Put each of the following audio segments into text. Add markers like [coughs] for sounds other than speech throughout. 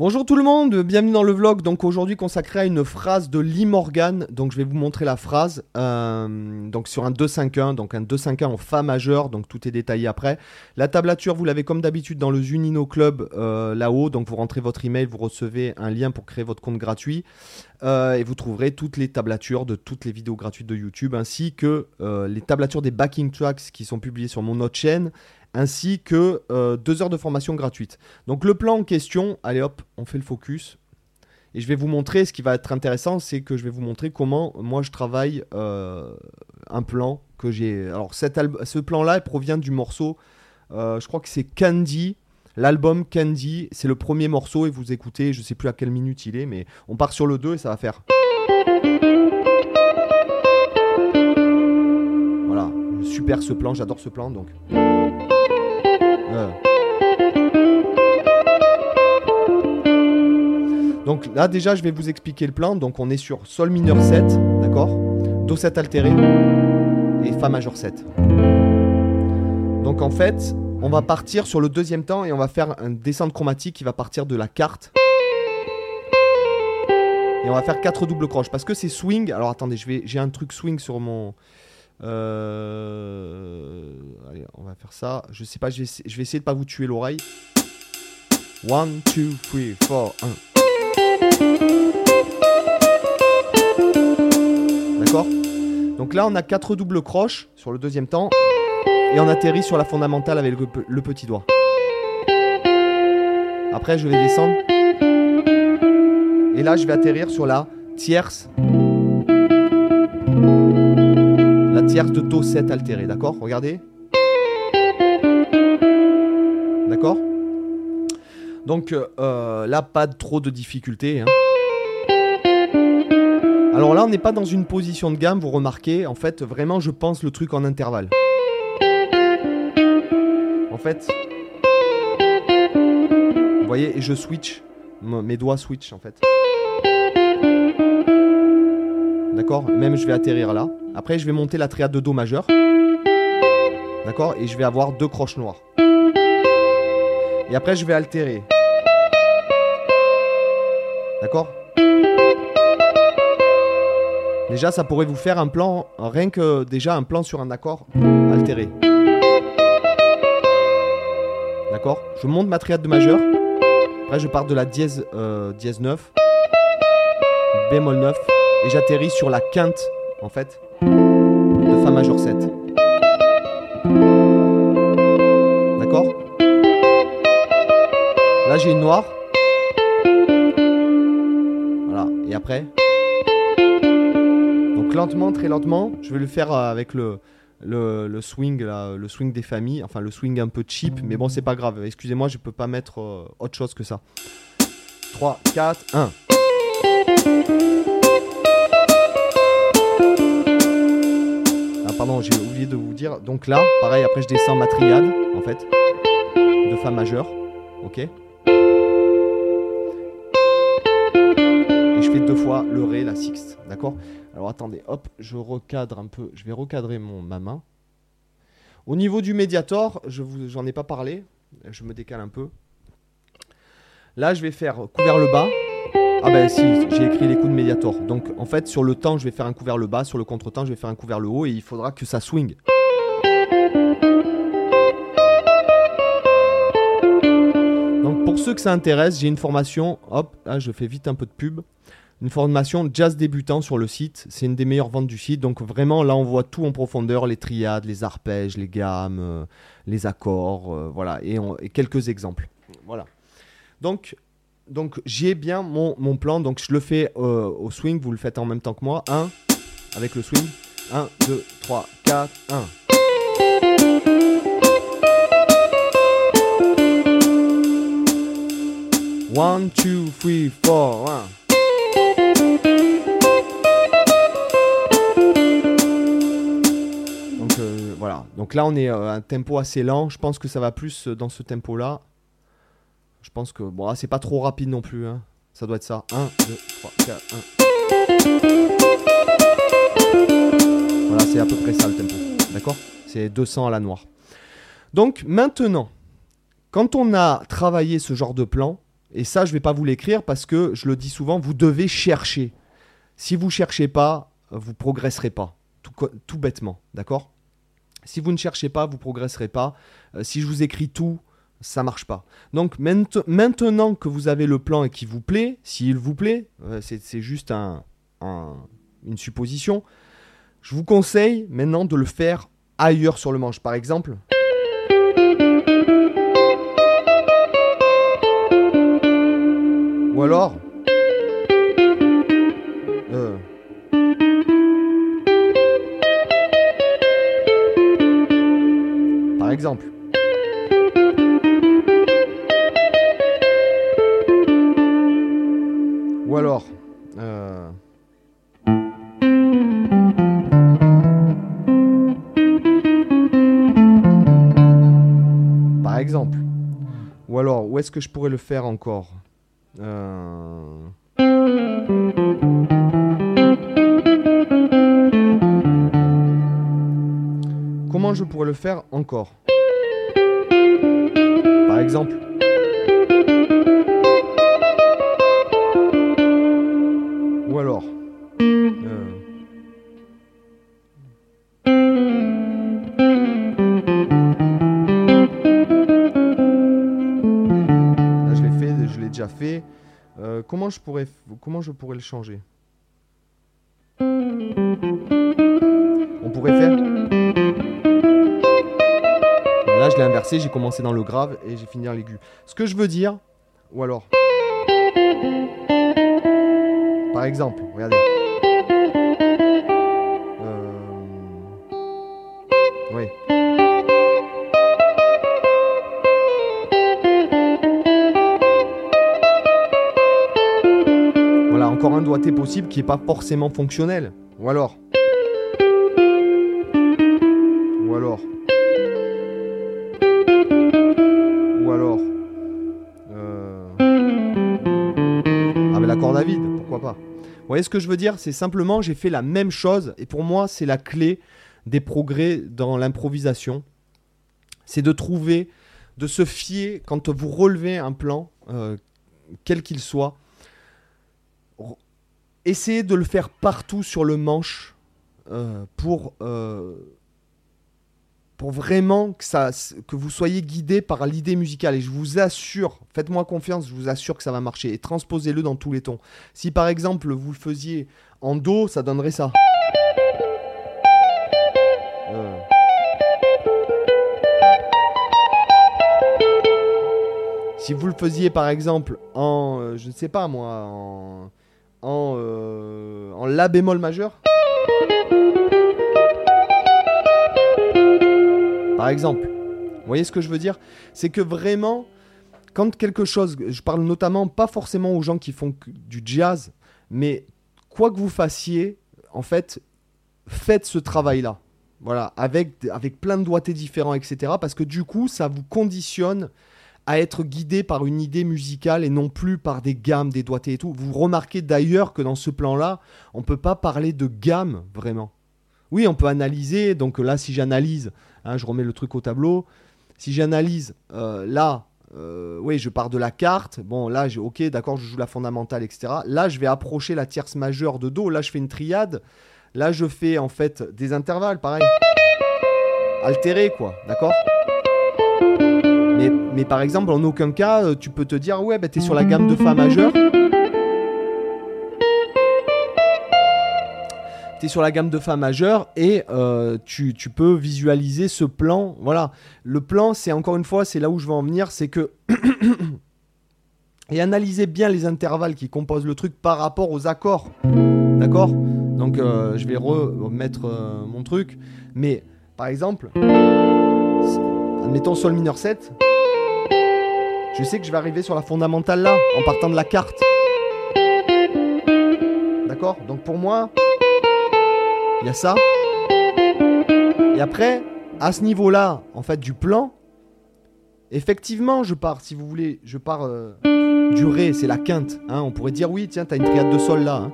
Bonjour tout le monde, bienvenue dans le vlog. Donc aujourd'hui consacré à une phrase de Lee Morgan. Donc je vais vous montrer la phrase. Euh, sur un 2-5-1, donc un 2-5-1 en Fa majeur, donc tout est détaillé après. La tablature, vous l'avez comme d'habitude dans le Zunino Club euh, là-haut. Donc vous rentrez votre email, vous recevez un lien pour créer votre compte gratuit. Euh, et vous trouverez toutes les tablatures de toutes les vidéos gratuites de YouTube, ainsi que les tablatures des backing tracks qui sont publiées sur mon autre chaîne ainsi que euh, deux heures de formation gratuite. Donc le plan en question, allez hop, on fait le focus. Et je vais vous montrer, ce qui va être intéressant, c'est que je vais vous montrer comment moi je travaille euh, un plan que j'ai. Alors ce plan-là provient du morceau, euh, je crois que c'est Candy, l'album Candy, c'est le premier morceau et vous écoutez, je sais plus à quelle minute il est, mais on part sur le 2 et ça va faire. Voilà, super ce plan, j'adore ce plan donc. Donc là déjà je vais vous expliquer le plan. Donc on est sur Sol mineur 7, d'accord? Do 7 altéré et Fa majeur 7. Donc en fait, on va partir sur le deuxième temps et on va faire un descente chromatique qui va partir de la carte. Et on va faire 4 doubles croches parce que c'est swing. Alors attendez, j'ai un truc swing sur mon allez, on va faire ça. Je sais pas, je vais, essayer de pas vous tuer l'oreille. 1, 2, 3, 4, 1. D'accord? Donc là, on a 4 doubles croches sur le deuxième temps. Et on atterrit sur la fondamentale avec le petit doigt. Après, je vais descendre. Et là, je vais atterrir sur la tierce tierce de Do 7 altéré, d'accord Regardez. D'accord Donc euh, là, pas trop de difficultés. Hein. Alors là, on n'est pas dans une position de gamme, vous remarquez. En fait, vraiment, je pense le truc en intervalle. En fait, vous voyez, et je switch. Mes doigts switch en fait. D'accord? Même je vais atterrir là. Après, je vais monter la triade de Do majeur. D'accord? Et je vais avoir deux croches noires. Et après, je vais altérer. D'accord? Déjà, ça pourrait vous faire un plan, rien que déjà un plan sur un accord altéré. D'accord? Je monte ma triade de majeur. Après, je pars de la dièse, euh, dièse 9, bémol 9, et j'atterris sur la quinte, en fait, de Fa majeur 7. D'accord? Là, j'ai une noire. Voilà, et après? Donc lentement, très lentement, je vais le faire euh, avec le, swing des familles, enfin le swing un peu cheap, mais bon c'est pas grave, excusez-moi je peux pas mettre euh, autre chose que ça. 3, 4, 1. Pardon, j'ai oublié de vous dire. Donc là, pareil, après je descends ma triade, en fait, de Fa majeur. Ok Et je fais deux fois le Ré, la sixte. D'accord Alors attendez, hop, je recadre un peu. Je vais recadrer mon, ma main. Au niveau du médiator, je vous, j'en ai pas parlé. Je me décale un peu. Là, je vais faire couvert le bas. Ah ben si, j'ai écrit les coups de médiator. Donc en fait, sur le temps, je vais faire un coup vers le bas, sur le contre-temps, je vais faire un coup vers le haut et il faudra que ça swing. Donc pour ceux que ça intéresse, j'ai une formation, hop, là je fais vite un peu de pub. Une formation jazz débutant sur le site, c'est une des meilleures ventes du site. Donc vraiment là on voit tout en profondeur, les triades, les arpèges, les gammes, euh, les accords, euh, voilà, et, et quelques exemples. Voilà. Donc donc j'ai bien mon, plan. Donc je le fais euh, au swing, vous le faites en même temps que moi. 1 avec le swing. 1, 2, 3, 4, 1. 1, 2, 3, 4, 1. Donc euh, voilà. Donc là on est à euh, un tempo assez lent. Je pense que ça va plus dans ce tempo là. Je pense que bon, ah, c'est pas trop rapide non plus. Hein. Ça doit être ça. 1, 2, 3, 4, 1. Voilà, c'est à peu près ça le tempo. D'accord? C'est 200 à la noire. Donc maintenant, quand on a travaillé ce genre de plan, Et ça, je vais pas vous l'écrire parce que je le dis souvent, vous devez chercher. Si vous cherchez pas, vous progresserez pas. Tout bêtement, d'accord? Si vous ne cherchez pas, vous progresserez pas. Euh, si je vous écris tout, ça marche pas. Donc mainte- maintenant que vous avez le plan et qu'il vous plaît, s'il vous plaît, euh, c'est juste un- un- une supposition, je vous conseille maintenant de le faire ailleurs sur le manche. Par exemple, ou alors, euh, par exemple. Ou alors, euh, par exemple. Ou alors, où est-ce que je pourrais le faire encore? Euh, Comment je pourrais le faire encore? Par exemple. Ou alors. euh, Là, je l'ai fait, je l'ai déjà fait. Euh, comment je pourrais, comment je pourrais le changer? On pourrait faire. Là, je l'ai inversé, j'ai commencé dans le grave et j'ai fini dans l'aigu. Ce que je veux dire, ou alors. Par exemple, regardez. Euh, Oui. Voilà, encore un doigté possible qui n'est pas forcément fonctionnel. Ou alors. Voyez ce que je veux dire? C'est simplement j'ai fait la même chose et pour moi c'est la clé des progrès dans l'improvisation. C'est de trouver, de se fier quand vous relevez un plan, euh, quel qu'il soit, essayez de le faire partout sur le manche euh, pour, euh, pour vraiment que, ça, que vous soyez guidé par l'idée musicale. Et je vous assure, faites-moi confiance, je vous assure que ça va marcher. Et transposez-le dans tous les tons. Si par exemple vous le faisiez en Do, ça donnerait ça. Euh. Si vous le faisiez par exemple en, euh, je ne sais pas moi, en, en, euh, en La bémol majeur. Par exemple. Vous voyez ce que je veux dire? C'est que vraiment, quand quelque chose, je parle notamment pas forcément aux gens qui font du jazz, mais quoi que vous fassiez, en fait, faites ce travail-là. Voilà, avec, avec plein de doigtés différents, etc. Parce que du coup, ça vous conditionne à être guidé par une idée musicale et non plus par des gammes, des doigtés et tout. Vous remarquez d'ailleurs que dans ce plan-là, on peut pas parler de gamme vraiment. Oui, on peut analyser. Donc là, si j'analyse, hein, je remets le truc au tableau. Si j'analyse, euh, là, euh, oui, je pars de la carte. Bon, là, j'ai ok, d'accord, je joue la fondamentale, etc. Là, je vais approcher la tierce majeure de Do. Là, je fais une triade. Là, je fais en fait des intervalles, pareil. Altérés, quoi, d'accord? Mais, mais par exemple, en aucun cas, euh, tu peux te dire, ouais, bah, t'es sur la gamme de Fa majeur. T'es sur la gamme de Fa majeur et euh, tu, tu peux visualiser ce plan. Voilà. Le plan, c'est encore une fois, c'est là où je veux en venir, c'est que. [coughs] et analysez bien les intervalles qui composent le truc par rapport aux accords. D'accord? Donc, euh, je vais remettre euh, mon truc. Mais, par exemple, admettons Sol mineur 7. Je sais que je vais arriver sur la fondamentale là, en partant de la carte. D'accord? Donc pour moi, il y a ça. Et après, à ce niveau-là, en fait, du plan, effectivement, je pars, si vous voulez, je pars euh, du Ré, c'est la quinte. hein. on pourrait dire, oui, tiens, t'as une triade de Sol là. hein.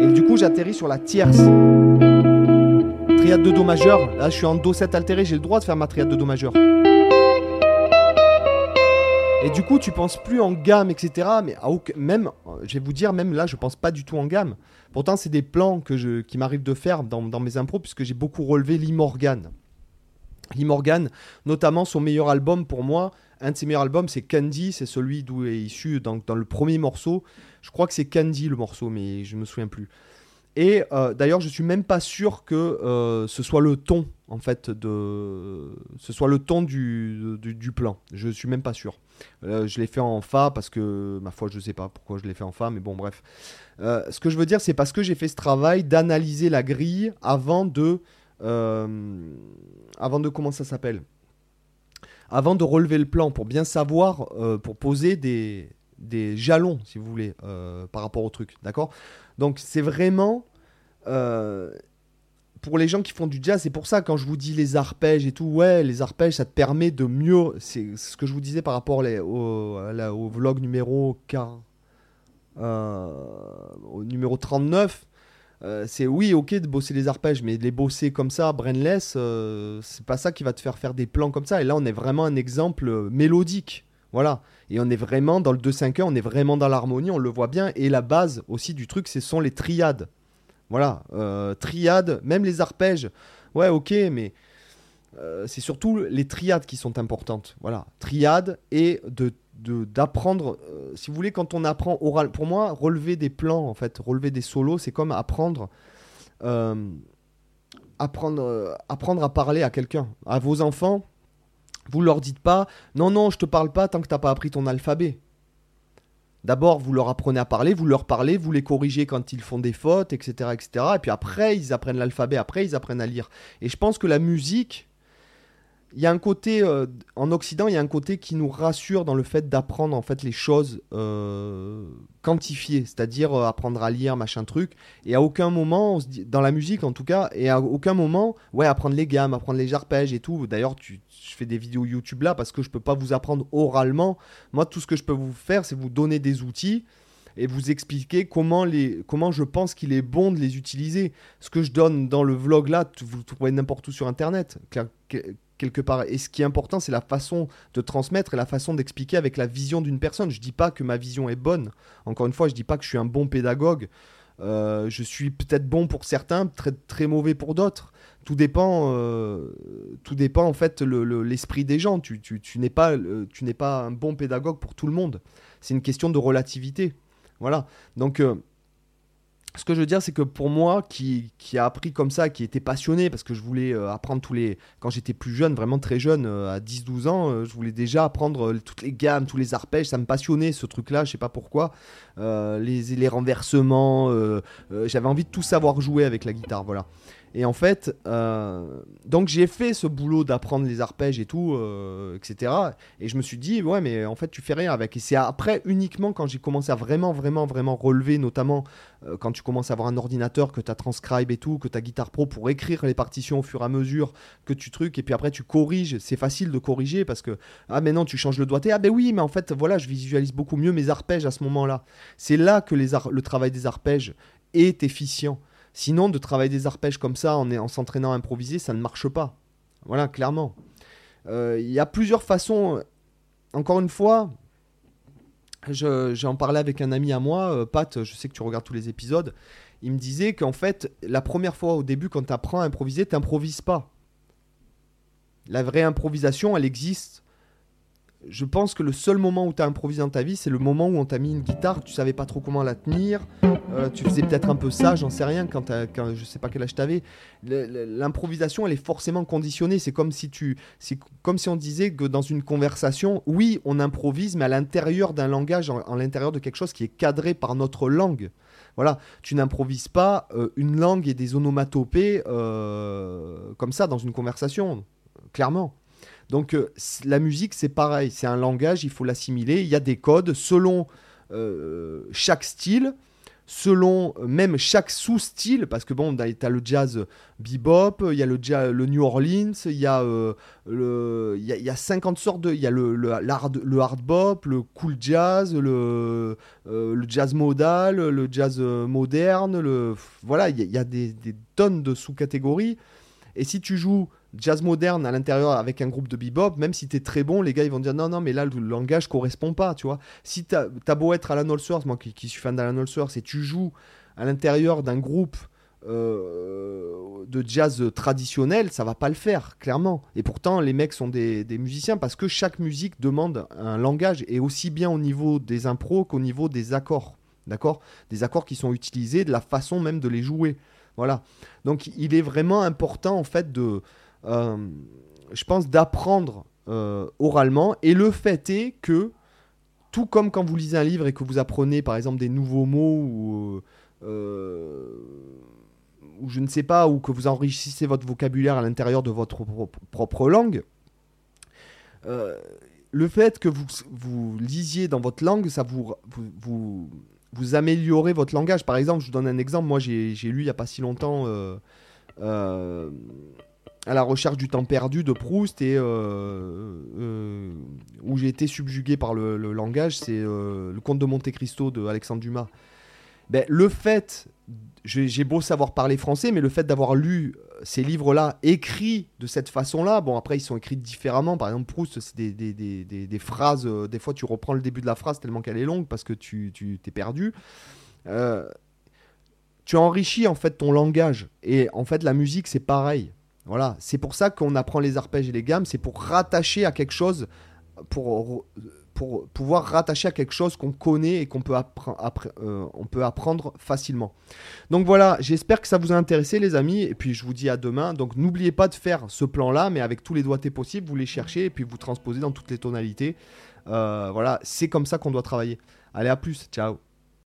Et du coup, j'atterris sur la tierce. Triade de Do majeur. Là, je suis en Do 7 altéré, j'ai le droit de faire ma triade de Do majeur. Et du coup, tu penses plus en gamme, etc. Mais même, je vais vous dire, même là, je pense pas du tout en gamme. Pourtant, c'est des plans que qui m'arrive de faire dans, mes impros, puisque j'ai beaucoup relevé Lee Morgan. Lee Morgan, notamment son meilleur album pour moi, un de ses meilleurs albums, c'est Candy, c'est celui d'où est issu dans, le premier morceau. Je crois que c'est Candy le morceau, mais je me souviens plus. Et euh, d'ailleurs, je suis même pas sûr que euh, ce soit le ton, en fait, de, ce soit le ton du, du, plan. Je suis même pas sûr. Euh, je l'ai fait en fa parce que, ma foi, je sais pas pourquoi je l'ai fait en fa, mais bon, bref. ce que je veux dire, c'est parce que j'ai fait ce travail d'analyser la grille avant de, avant de comment ça s'appelle, avant de relever le plan pour bien savoir, pour poser des, des jalons, si vous voulez, par rapport au truc, d'accord? Donc c'est vraiment... Euh, pour les gens qui font du jazz, c'est pour ça quand je vous dis les arpèges et tout, ouais, les arpèges, ça te permet de mieux... C'est ce que je vous disais par rapport au, vlog numéro 40, euh, au numéro 39. Euh, c'est oui, ok de bosser les arpèges, mais les bosser comme ça, brainless, c'est pas ça qui va te faire faire des plans comme ça. Et là, on est vraiment un exemple mélodique. Voilà. Et on est vraiment dans le 2-5-1, on est vraiment dans l'harmonie, on le voit bien. Et la base aussi du truc, ce sont les triades. Voilà. Euh, triades, même les arpèges. Ouais, ok, mais euh, c'est surtout les triades qui sont importantes. Voilà. Triades et de d'apprendre, euh, si vous voulez, quand on apprend oral, pour moi, relever des plans, en fait, relever des solos, c'est comme apprendre, apprendre, apprendre à parler à quelqu'un. À vos enfants, vous leur dites pas non, non, je te parle pas tant que t'as pas appris ton alphabet. D'abord, vous leur apprenez à parler, vous leur parlez, vous les corrigez quand ils font des fautes, etc., etc. Et puis après, ils apprennent l'alphabet, après, ils apprennent à lire. Et je pense que la musique, il y a un côté euh, en Occident, il y a un côté qui nous rassure dans le fait d'apprendre en fait les choses euh, quantifiées, c'est-à-dire euh, apprendre à lire machin truc. Et à aucun moment, dans la musique en tout cas, et à aucun moment, ouais, apprendre les gammes, apprendre les arpèges et tout. D'ailleurs, je fais des vidéos YouTube là parce que je peux pas vous apprendre oralement. Moi, tout ce que je peux vous faire, c'est vous donner des outils et vous expliquer comment, les, comment je pense qu'il est bon de les utiliser. Ce que je donne dans le vlog là, vous le trouvez n'importe où sur internet quelque part. Et ce qui est important, c'est la façon de transmettre et la façon d'expliquer avec la vision d'une personne. Je dis pas que ma vision est bonne. Encore une fois, je dis pas que je suis un bon pédagogue. Euh, je suis peut-être bon pour certains, très, très mauvais pour d'autres. Tout dépend, euh, tout dépend en fait l'esprit des gens. Tu n'es pas, tu n'es pas un bon pédagogue pour tout le monde. C'est une question de relativité. Voilà. Donc euh, ce que je veux dire, c'est que pour moi, qui, a appris comme ça, qui était passionné, parce que je voulais euh, apprendre tous les. Quand j'étais plus jeune, vraiment très jeune, euh, à 10-12 ans, euh, je voulais déjà apprendre toutes les gammes, tous les arpèges. Ça me passionnait ce truc-là, je sais pas pourquoi. les renversements, j'avais envie de tout savoir jouer avec la guitare, voilà. Et en fait, euh, donc j'ai fait ce boulot d'apprendre les arpèges et tout, euh, etc. Et je me suis dit, ouais, mais en fait, tu fais rien avec. Et c'est après, uniquement quand j'ai commencé à vraiment, vraiment, vraiment relever, notamment euh, quand tu commences à avoir un ordinateur, que tu as Transcribe et tout, que tu as Guitar Pro pour écrire les partitions au fur et à mesure, que tu trucs, et puis après tu corriges. C'est facile de corriger parce que, ah, mais non, tu changes le doigté. Ah, ben oui, mais en fait, voilà, je visualise beaucoup mieux mes arpèges à ce moment-là. C'est là que le travail des arpèges est efficient. Sinon, de travailler des arpèges comme ça en, en s'entraînant à improviser, ça ne marche pas. Voilà, clairement. Euh, il y a plusieurs façons. Encore une fois, j'en parlais avec un ami à moi, euh, Pat, je sais que tu regardes tous les épisodes. Il me disait qu'en fait, la première fois au début, quand tu apprends à improviser, tu pas. La vraie improvisation, elle existe je pense que le seul moment où tu as improvisé dans ta vie, c'est le moment où on t'a mis une guitare, tu savais pas trop comment la tenir, euh, tu faisais peut-être un peu ça, j'en sais rien, quand, quand je sais pas quel âge t'avais. L'improvisation, elle est forcément conditionnée. C'est comme si tu, c'est comme si on disait que dans une conversation, oui, on improvise, mais à l'intérieur d'un langage, en, l'intérieur de quelque chose qui est cadré par notre langue. Voilà, tu n'improvises pas euh, une langue et des onomatopées euh, comme ça dans une conversation, clairement. Donc euh, la musique, c'est pareil, c'est un langage, il faut l'assimiler. Il y a des codes selon euh, chaque style, selon euh, même chaque sous-style, parce que bon, tu as le jazz bebop, il y a le, le New Orleans, il y, a, y a, 50 sortes de... Il y a le, hard, le hard bop, le cool jazz, le, jazz modal, le jazz moderne, voilà, il y a, des tonnes de sous-catégories. Et si tu joues jazz moderne à l'intérieur avec un groupe de bebop, même si t'es très bon, les gars ils vont dire non, non, mais là le langage correspond pas, tu vois. Si t'as as beau être Alan Allsworth, moi qui, suis fan d'Alan Allsworth, et tu joues à l'intérieur d'un groupe euh, de jazz traditionnel, ça va pas le faire, clairement. Et pourtant, les mecs sont des, musiciens parce que chaque musique demande un langage, et aussi bien au niveau des impros qu'au niveau des accords. D'accord? Des accords qui sont utilisés, de la façon même de les jouer. Voilà. Donc il est vraiment important en fait de, je pense, d'apprendre euh, oralement. Et le fait est que, tout comme quand vous lisez un livre et que vous apprenez par exemple des nouveaux mots ou, euh, je ne sais pas, ou que vous enrichissez votre vocabulaire à l'intérieur de votre propre langue, le fait que vous, lisiez dans votre langue, ça vous, vous, améliorez votre langage. Par exemple, je vous donne un exemple. Moi, j'ai lu il n'y a pas si longtemps à la recherche du temps perdu de Proust et euh, euh, où j'ai été subjugué par le, langage, c'est euh, le Comte de Monte Cristo de Alexandre Dumas. Ben, le fait, j'ai beau savoir parler français, mais le fait d'avoir lu ces livres-là écrits de cette façon-là, bon après ils sont écrits différemment. Par exemple Proust, c'est des, des, phrases, des fois tu reprends le début de la phrase tellement qu'elle est longue parce que tu t'es perdu. tu enrichis en fait ton langage et en fait la musique c'est pareil voilà, c'est pour ça qu'on apprend les arpèges et les gammes, c'est pour rattacher à quelque chose, pour, pouvoir rattacher à quelque chose qu'on connaît et qu'on peut, euh, peut apprendre facilement. Donc voilà, j'espère que ça vous a intéressé les amis, et puis je vous dis à demain. Donc n'oubliez pas de faire ce plan-là, mais avec tous les doigtés possibles, vous les cherchez et puis vous transposez dans toutes les tonalités. Euh, voilà, c'est comme ça qu'on doit travailler. Allez, à plus, ciao